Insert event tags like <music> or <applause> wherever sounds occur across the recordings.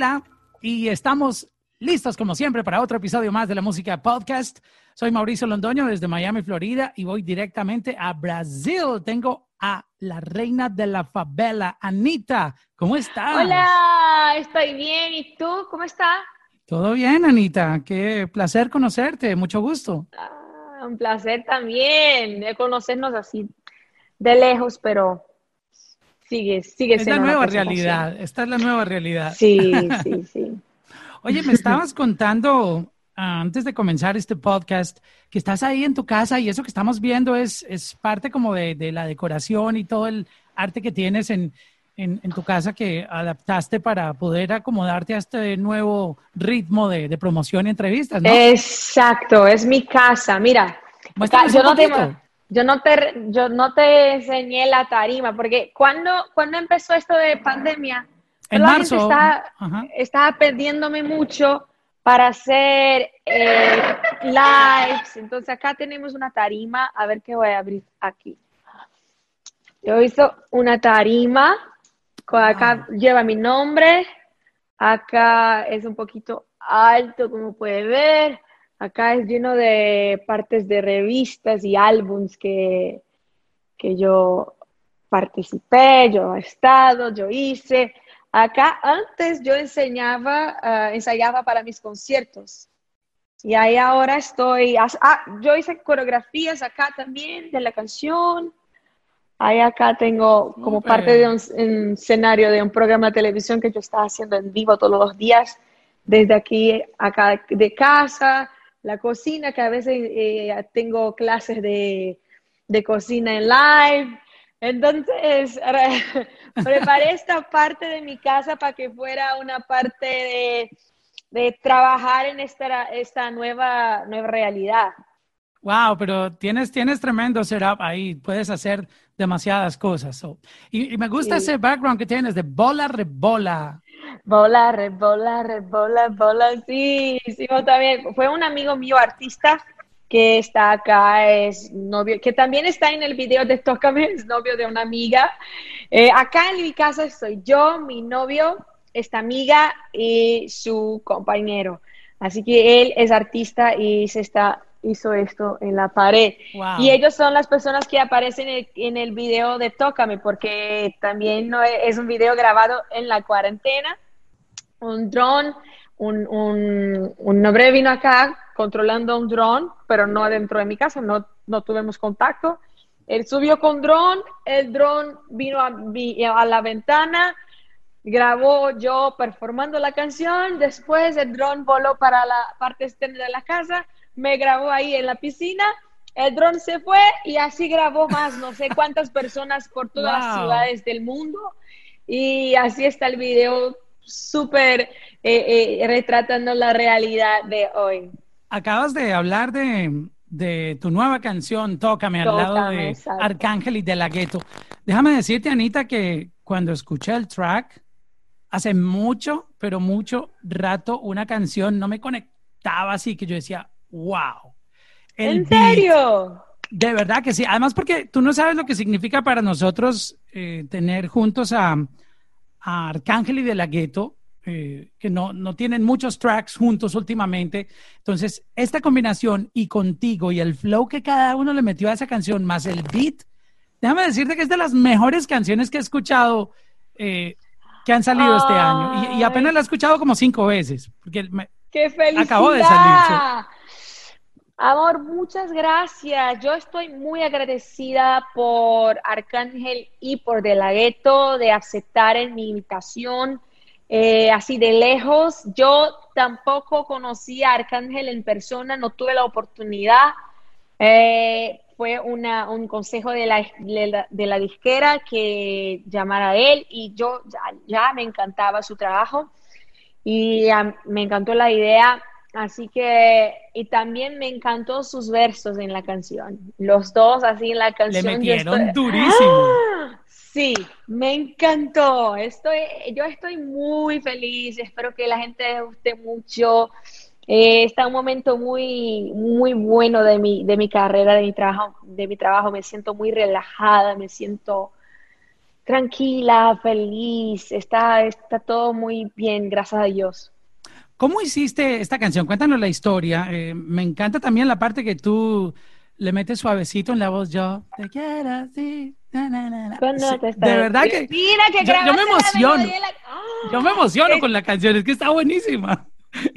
Hola, y estamos listos como siempre para otro episodio más de la música podcast. Soy Mauricio Londoño desde Miami, Florida, y voy directamente a Brasil. Tengo a la reina de la favela, Anita. ¿Cómo estás? Hola, estoy bien. ¿Y tú? ¿Cómo estás? Todo bien, Anita. Qué placer conocerte. Mucho gusto. Ah, un placer también de conocernos así de lejos, pero sigue, sigue es la nueva realidad. Esta es la nueva realidad. Sí, sí, sí. <laughs> Oye, me estabas contando ah, antes de comenzar este podcast que estás ahí en tu casa y eso que estamos viendo es, es parte como de, de la decoración y todo el arte que tienes en, en, en, tu casa que adaptaste para poder acomodarte a este nuevo ritmo de, de promoción y entrevistas, ¿no? Exacto, es mi casa. Mira, yo no, tengo, yo no te, yo no te enseñé la tarima, porque cuando, cuando empezó esto de pandemia, en marzo, estaba, estaba, perdiéndome mucho para hacer eh, lives. Entonces acá tenemos una tarima, a ver qué voy a abrir aquí. Yo hice una tarima, acá lleva mi nombre, acá es un poquito alto, como puede ver. Acá es lleno de partes de revistas y álbums que, que yo participé, yo he estado, yo hice. Acá antes yo enseñaba, uh, ensayaba para mis conciertos. Y ahí ahora estoy, ah, yo hice coreografías acá también de la canción. Ahí acá tengo como parte de un, un, escenario de un programa de televisión que yo estaba haciendo en vivo todos los días, desde aquí, acá de casa la cocina, que a veces eh, tengo clases de, de, cocina en live. Entonces, <laughs> preparé esta parte de mi casa para que fuera una parte de, de trabajar en esta, esta nueva, nueva realidad. Wow, pero tienes, tienes tremendo setup ahí, puedes hacer demasiadas cosas. y, y, me gusta sí. ese background que tienes de bola rebola. Bola, rebola, rebola, bola, sí, sí, también. Fue un amigo mío artista que está acá, es novio, que también está en el video de Tócame, es novio de una amiga. Eh, acá en mi casa estoy yo, mi novio, esta amiga y su compañero. Así que él es artista y se está hizo esto en la pared. Wow. Y ellos son las personas que aparecen en el, en el video de Tócame, porque también no es, un video grabado en la cuarentena. Un dron, un, un, un hombre vino acá controlando un dron, pero no adentro de mi casa, no, no tuvimos contacto. Él subió con dron, el dron vino a, a la ventana, grabó yo performando la canción, después el dron voló para la parte externa de la casa, me grabó ahí en la piscina, el dron se fue y así grabó más, no sé cuántas personas por todas wow. las ciudades del mundo y así está el video súper eh, eh, retratando la realidad de hoy. Acabas de hablar de, de tu nueva canción, Tócame, Tócame, al lado de exacto. Arcángel y de la Gueto. Déjame decirte, Anita, que cuando escuché el track, hace mucho, pero mucho rato, una canción no me conectaba así que yo decía, wow. El ¿En serio? de verdad que sí. Además, porque tú no sabes lo que significa para nosotros eh, tener juntos a, a, Arcángel y de la Gueto, eh, que no, no tienen muchos tracks juntos últimamente. Entonces, esta combinación y contigo y el flow que cada uno le metió a esa canción, más el beat, déjame decirte que es de las mejores canciones que he escuchado. Eh, que han salido Ay. este año y, y, apenas la he escuchado como cinco veces porque me, ¡Qué felicidad! acabó de salir. Amor, muchas gracias. Yo estoy muy agradecida por Arcángel y por De La Ghetto de aceptar en mi invitación eh, así de lejos. Yo tampoco conocí a Arcángel en persona, no tuve la oportunidad. Eh, fue una, un consejo de la, de la, disquera que llamara a él y yo ya, me encantaba su trabajo y me encantó la idea Así que, y también me encantó sus versos en la canción. Los dos así en la canción. Le metieron estoy... durísimo. ¡Ah! Sí, me encantó. Estoy, yo estoy muy feliz. Espero que la gente guste mucho. Eh, está un momento muy, muy bueno de mi, de mi carrera, de mi trabajo, de mi trabajo. Me siento muy relajada, me siento tranquila, feliz, está, está todo muy bien, gracias a Dios. ¿Cómo hiciste esta canción? Cuéntanos la historia. Eh, me encanta también la parte que tú le metes suavecito en la voz. Yo te quiero así. de verdad que, Mira que yo, me emociono. yo me emociono con la canción, es que está buenísima.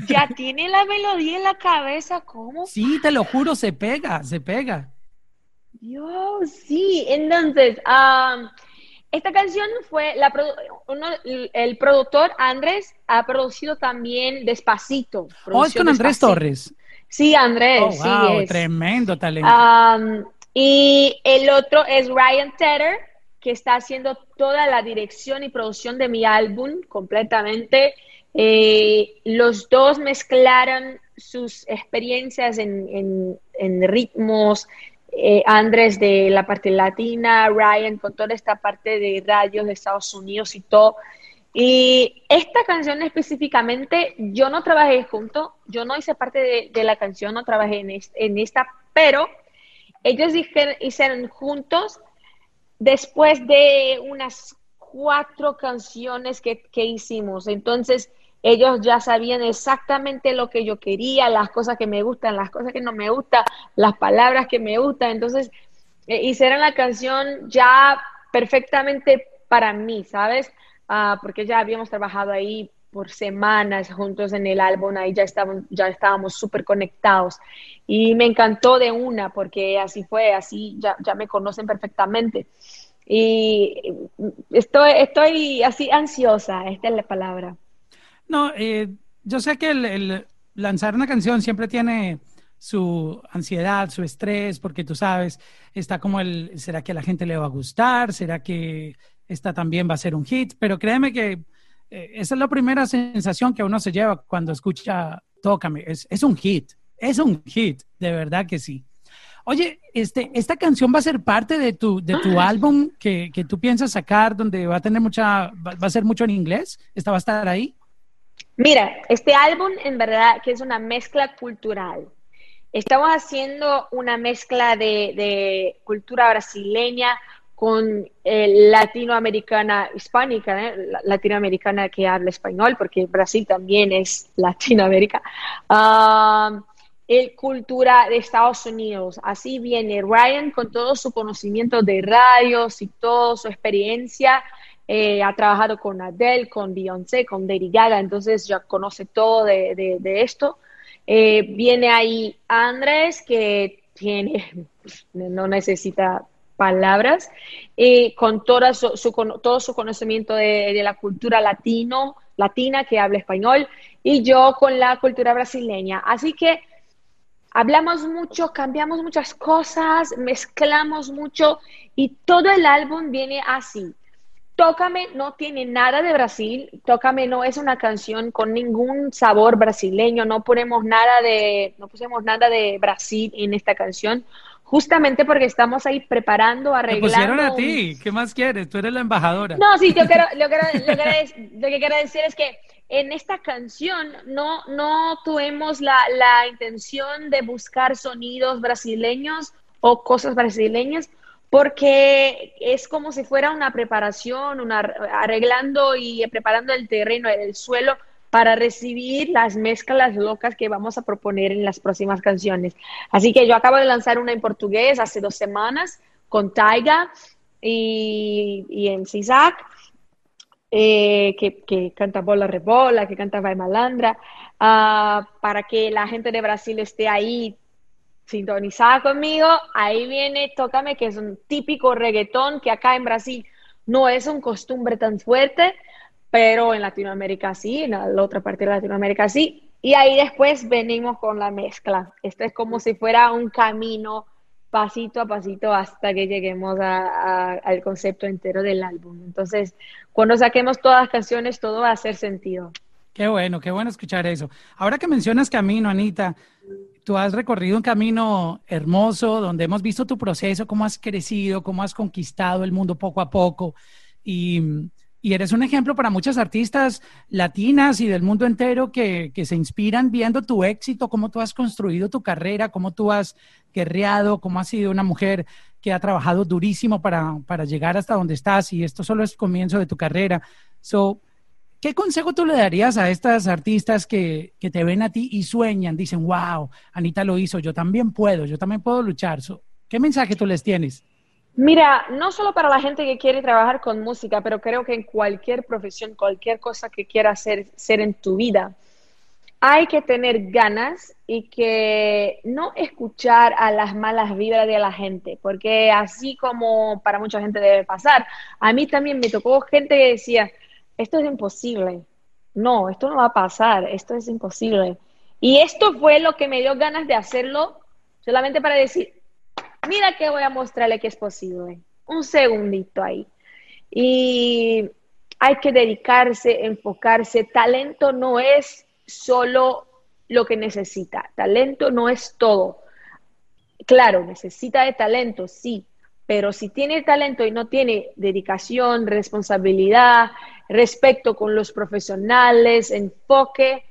Ya tiene la melodía en la cabeza, ¿cómo? Sí, te lo juro, se pega, se pega. Dios, sí. Entonces, esta canción fue, la, el productor Andrés ha producido también Despacito. Oh, es con Andrés Torres. Sí, Andrés. Oh, wow, tremendo talento. y el otro es Ryan Tedder, que está haciendo toda la dirección y producción de mi álbum completamente. Eh, los dos mezclaron sus experiencias en, en ritmos, eh, Andrés de la parte latina, Ryan con toda esta parte de radios de Estados Unidos y todo. Y esta canción específicamente, yo no trabajé junto, yo no hice parte de, la canción, no trabajé en, esta, pero ellos hicieron juntos después de unas cuatro canciones que hicimos. Entonces, ellos ya sabían exactamente lo que yo quería, las cosas que me gustan, las cosas que no me gustan, las palabras que me gustan. Entonces, eh, hicieron la canción ya perfectamente para mí, ¿sabes? Ah, porque ya habíamos trabajado ahí por semanas juntos en el álbum, ahí ya estábamos, ya estábamos súper conectados. Y me encantó de una, porque así fue, así ya, ya me conocen perfectamente. Y estoy, estoy así ansiosa, esta es la palabra. No, eh, yo sé que el, lanzar una canción siempre tiene su ansiedad, su estrés, porque tú sabes, está como el, ¿será que a la gente le va a gustar? ¿Será que esta también va a ser un hit? Pero créeme que eh, esa es la primera sensación que uno se lleva cuando escucha Tócame. Es, es un hit, es un hit, de verdad que sí. Oye, este, esta canción va a ser parte de tu, de tu álbum que, que tú piensas sacar, donde va a tener mucha, va, va a ser mucho en inglés. ¿Esta va a estar ahí? Mira, este álbum en verdad que es una mezcla cultural. Estamos haciendo una mezcla de, cultura brasileña con eh, latinoamericana hispánica, ¿eh? latinoamericana que habla español, porque Brasil también es <laughs> Latinoamérica. el cultura de Estados Unidos. Así viene Ryan con todo su conocimiento de radios y toda su experiencia eh, ha trabajado con Adele, con Beyoncé, con Lady Gaga, entonces ya conoce todo de, esto. Eh, viene ahí Andrés, que tiene, <laughs> no necesita palabras, eh, con toda su, todo su conocimiento de, la cultura latino, latina que habla español, y yo con la cultura brasileña. Así que hablamos mucho, cambiamos muchas cosas, mezclamos mucho, y todo el álbum viene así. Tócame no tiene nada de Brasil, Tócame no es una canción con ningún sabor brasileño, no ponemos nada de, no pusimos nada de Brasil en esta canción, justamente porque estamos ahí preparando, arreglando. Te pusieron a ti, ¿qué más quieres? Tú eres la embajadora. No, sí, yo quiero, <laughs> lo, que quiero decir es que en esta canción no, no tuvimos la, la intención de buscar sonidos brasileños o cosas brasileñas, porque es como si fuera una preparación, una, arreglando y preparando el terreno, el suelo para recibir las mezclas locas que vamos a proponer en las próximas canciones. Así que yo acabo de lanzar una en portugués hace dos semanas con Taiga y, en Cisac, eh, que, canta Bola Rebola, que canta Vai Malandra, ah, para que la gente de Brasil esté ahí sintonizada conmigo, ahí viene Tócame, que es un típico reggaetón que acá en Brasil no es un costumbre tan fuerte, pero en Latinoamérica sí, en la otra parte de Latinoamérica sí. Y ahí después venimos con la mezcla. Esto es como si fuera un camino pasito a pasito hasta que lleguemos al concepto entero del álbum. Entonces, cuando saquemos todas las canciones, todo va a hacer sentido. Qué bueno, qué bueno escuchar eso. Ahora que mencionas camino, Anita, tú has recorrido un camino hermoso donde hemos visto tu proceso, cómo has crecido, cómo has conquistado el mundo poco a poco. Y eres un ejemplo para muchas artistas latinas y del mundo entero que, se inspiran viendo tu éxito, cómo tú has construido tu carrera, cómo tú has guerreado, cómo has sido una mujer que ha trabajado durísimo para, llegar hasta donde estás y esto solo es comienzo de tu carrera. So, ¿Qué consejo tú le darías a estas artistas que, que, te ven a ti y sueñan, dicen, wow, Anita lo hizo, yo también puedo, yo también puedo luchar? ¿Qué mensaje tú les tienes? Mira, no solo para la gente que quiere trabajar con música, pero creo que en cualquier profesión, cualquier cosa que quieras hacer, ser en tu vida, hay que tener ganas y que no escuchar a las malas vibras de la gente, porque así como para mucha gente debe pasar, a mí también me tocó gente que decía, esto es imposible, no, esto no va a pasar, esto es imposible. Y esto fue lo que me dio ganas de hacerlo solamente para decir, mira que voy a mostrarle que es posible. Un segundito ahí. Y hay que dedicarse, enfocarse. Talento no es solo lo que necesita. Talento no es todo. Claro, necesita de talento, sí, pero si tiene talento y no tiene dedicación, responsabilidad, respeto con los profesionales, enfoque,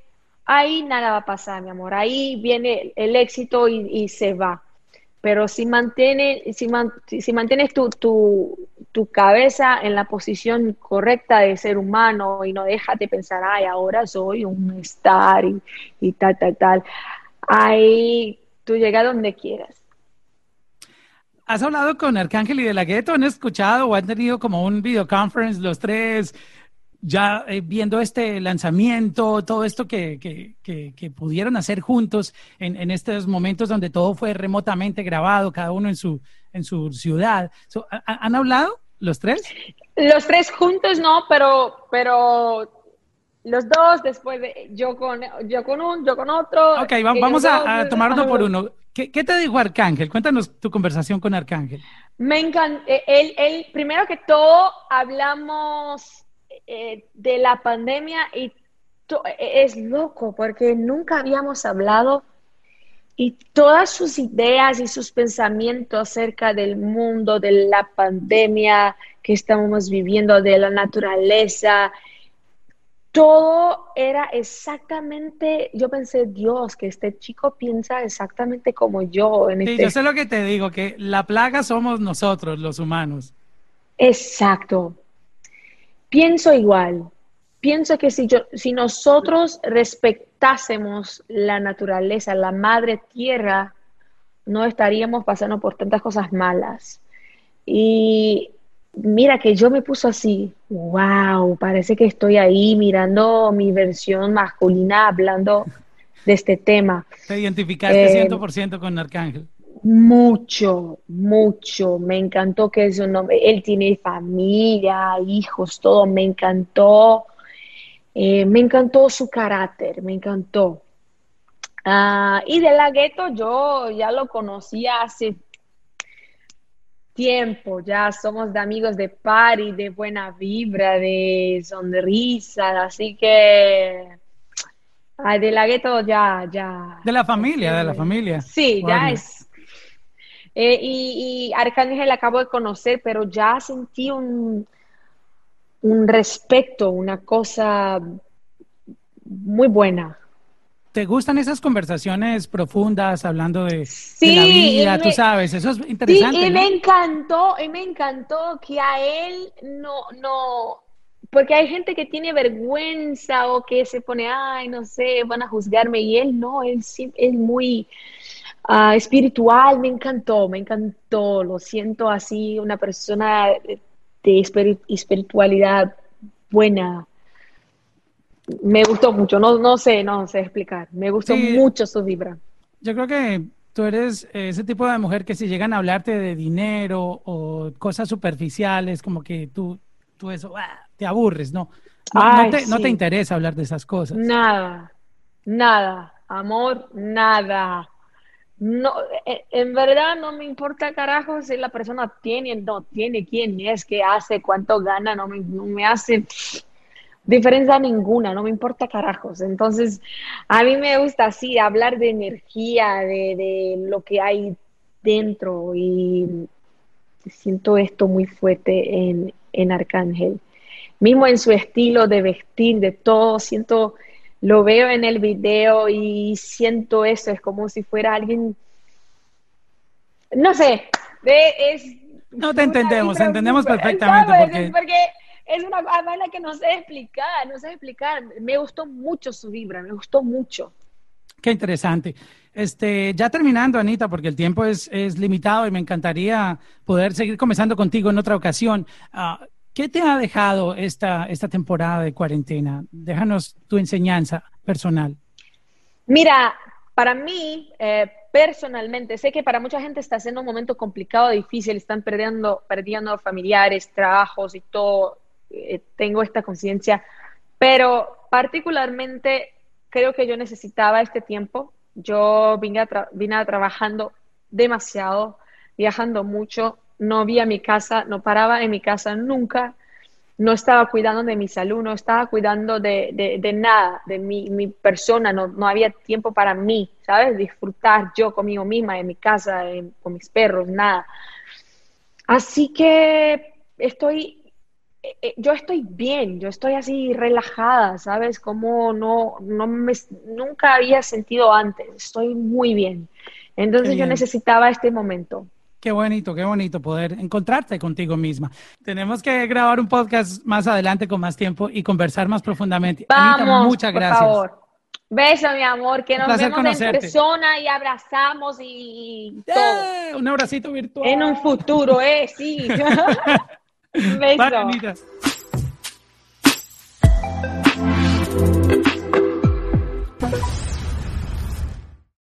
ahí nada va a pasar, mi amor. Ahí viene el éxito y, se va pero si, mantiene, si, si mantienes tu, tu, tu, cabeza en la posición correcta de ser humano y no dejas de pensar, ay, ahora soy un star y, y tal, tal, tal, ahí tú llegas donde quieras. ¿Has hablado con Arcángel y de la Gueto? ¿Han escuchado o han tenido como un videoconference los tres? Ya eh, viendo este lanzamiento, todo esto que, que, pudieron hacer juntos en, estos momentos donde todo fue remotamente grabado, cada uno en su, en su ciudad. ¿Han hablado los tres? Los tres juntos no, pero, pero los dos, después de yo con, yo con uno, yo con otro. Ok, vamos a, tomar uno por uno. ¿Qué, ¿Qué, te dijo Arcángel? Cuéntanos tu conversación con Arcángel. Me encanta. Eh, él, él, primero que todo, hablamos eh, de la pandemia y es loco porque nunca habíamos hablado y todas sus ideas y sus pensamientos acerca del mundo, de la pandemia que estamos viviendo, de la naturaleza, todo era exactamente, yo pensé, Dios, que este chico piensa exactamente como yo. En este... yo sé lo que te digo, que la plaga somos nosotros, los humanos. Exacto, pienso igual. Pienso que si, yo, si nosotros respetásemos la naturaleza, la madre tierra, no estaríamos pasando por tantas cosas malas. Y mira que yo me puso así, wow, parece que estoy ahí mirando mi versión masculina hablando de este tema. Te identificaste 100% eh, con Arcángel. Mucho, mucho. Me encantó que es un hombre. Él tiene familia, hijos, todo. Me encantó. Eh, me encantó su carácter, me encantó. Ah, y de la gueto yo ya lo conocía hace tiempo, ya somos de amigos de party, de buena vibra, de sonrisa, así que de la gueto ya, ya. De la familia, de la familia. Sí, ya es eh, y, y, Arcángel acabo de conocer, pero ya sentí un, un respeto, una cosa muy buena. ¿Te gustan esas conversaciones profundas hablando de, la vida? tú sabes, eso es interesante. Sí, y me encantó, y me encantó que a él no, no, porque hay gente que tiene vergüenza o que se pone, ay, no sé, van a juzgarme, y él no, él sí, es muy, Ah, espiritual, me encantó, me encantó, lo siento así, una persona de espiritualidad buena. Me gustó mucho, no, no sé, no sé explicar, me gustó mucho su vibra. Yo creo que tú eres ese tipo de mujer que si llegan a hablarte de dinero o cosas superficiales, como que tú, tú eso, ah, te aburres, ¿no? No, te, no te interesa hablar de esas cosas. Nada, nada, amor, nada. No, eh, en verdad no me importa carajo si la persona tiene, no tiene, quién es, qué hace, cuánto gana, no me, hace diferencia ninguna, no me importa carajos. Entonces, a mí me gusta así hablar de energía, de, lo que hay dentro y siento esto muy fuerte en, en Arcángel. mismo en su estilo de vestir, de todo, siento, lo veo en el video y siento eso, es como si fuera alguien, no sé, es... No te entendemos, entendemos perfectamente. Porque... es una banda que no sé explicar, no sé explicar. Me gustó mucho su vibra, me gustó mucho. Qué interesante. Este, ya terminando, Anita, porque el tiempo es, es limitado y me encantaría poder seguir comenzando contigo en otra ocasión. Uh, ¿Qué te ha dejado esta, esta temporada de cuarentena? Déjanos tu enseñanza personal. Mira, para mí, eh, personalmente, sé que para mucha gente está siendo un momento complicado, difícil, están perdiendo, perdiendo familiares, trabajos y todo. Eh, tengo esta conciencia, pero particularmente creo que yo necesitaba este tiempo. Yo vine, a vine trabajando demasiado, viajando mucho, no vi a mi casa, no paraba en mi casa nunca, no estaba cuidando de mi salud, no estaba cuidando de, de, nada, de mi, mi persona, no, no, había tiempo para mí, ¿sabes? Disfrutar yo conmigo misma, en mi casa, con mis perros, nada. Así que estoy, eh, eh, yo estoy bien, yo estoy así relajada, ¿sabes? Como no, no me, nunca había sentido antes, estoy muy bien. Entonces yo necesitaba este momento. Qué bonito, qué bonito poder encontrarte contigo misma. Tenemos que grabar un podcast más adelante con más tiempo y conversar más profundamente. Vamos, muchas gracias. Por favor. Beso, mi amor, que nos vemos en persona y abrazamos y todo. Un abracito virtual. En un futuro, eh, sí. <laughs> <laughs> Beso.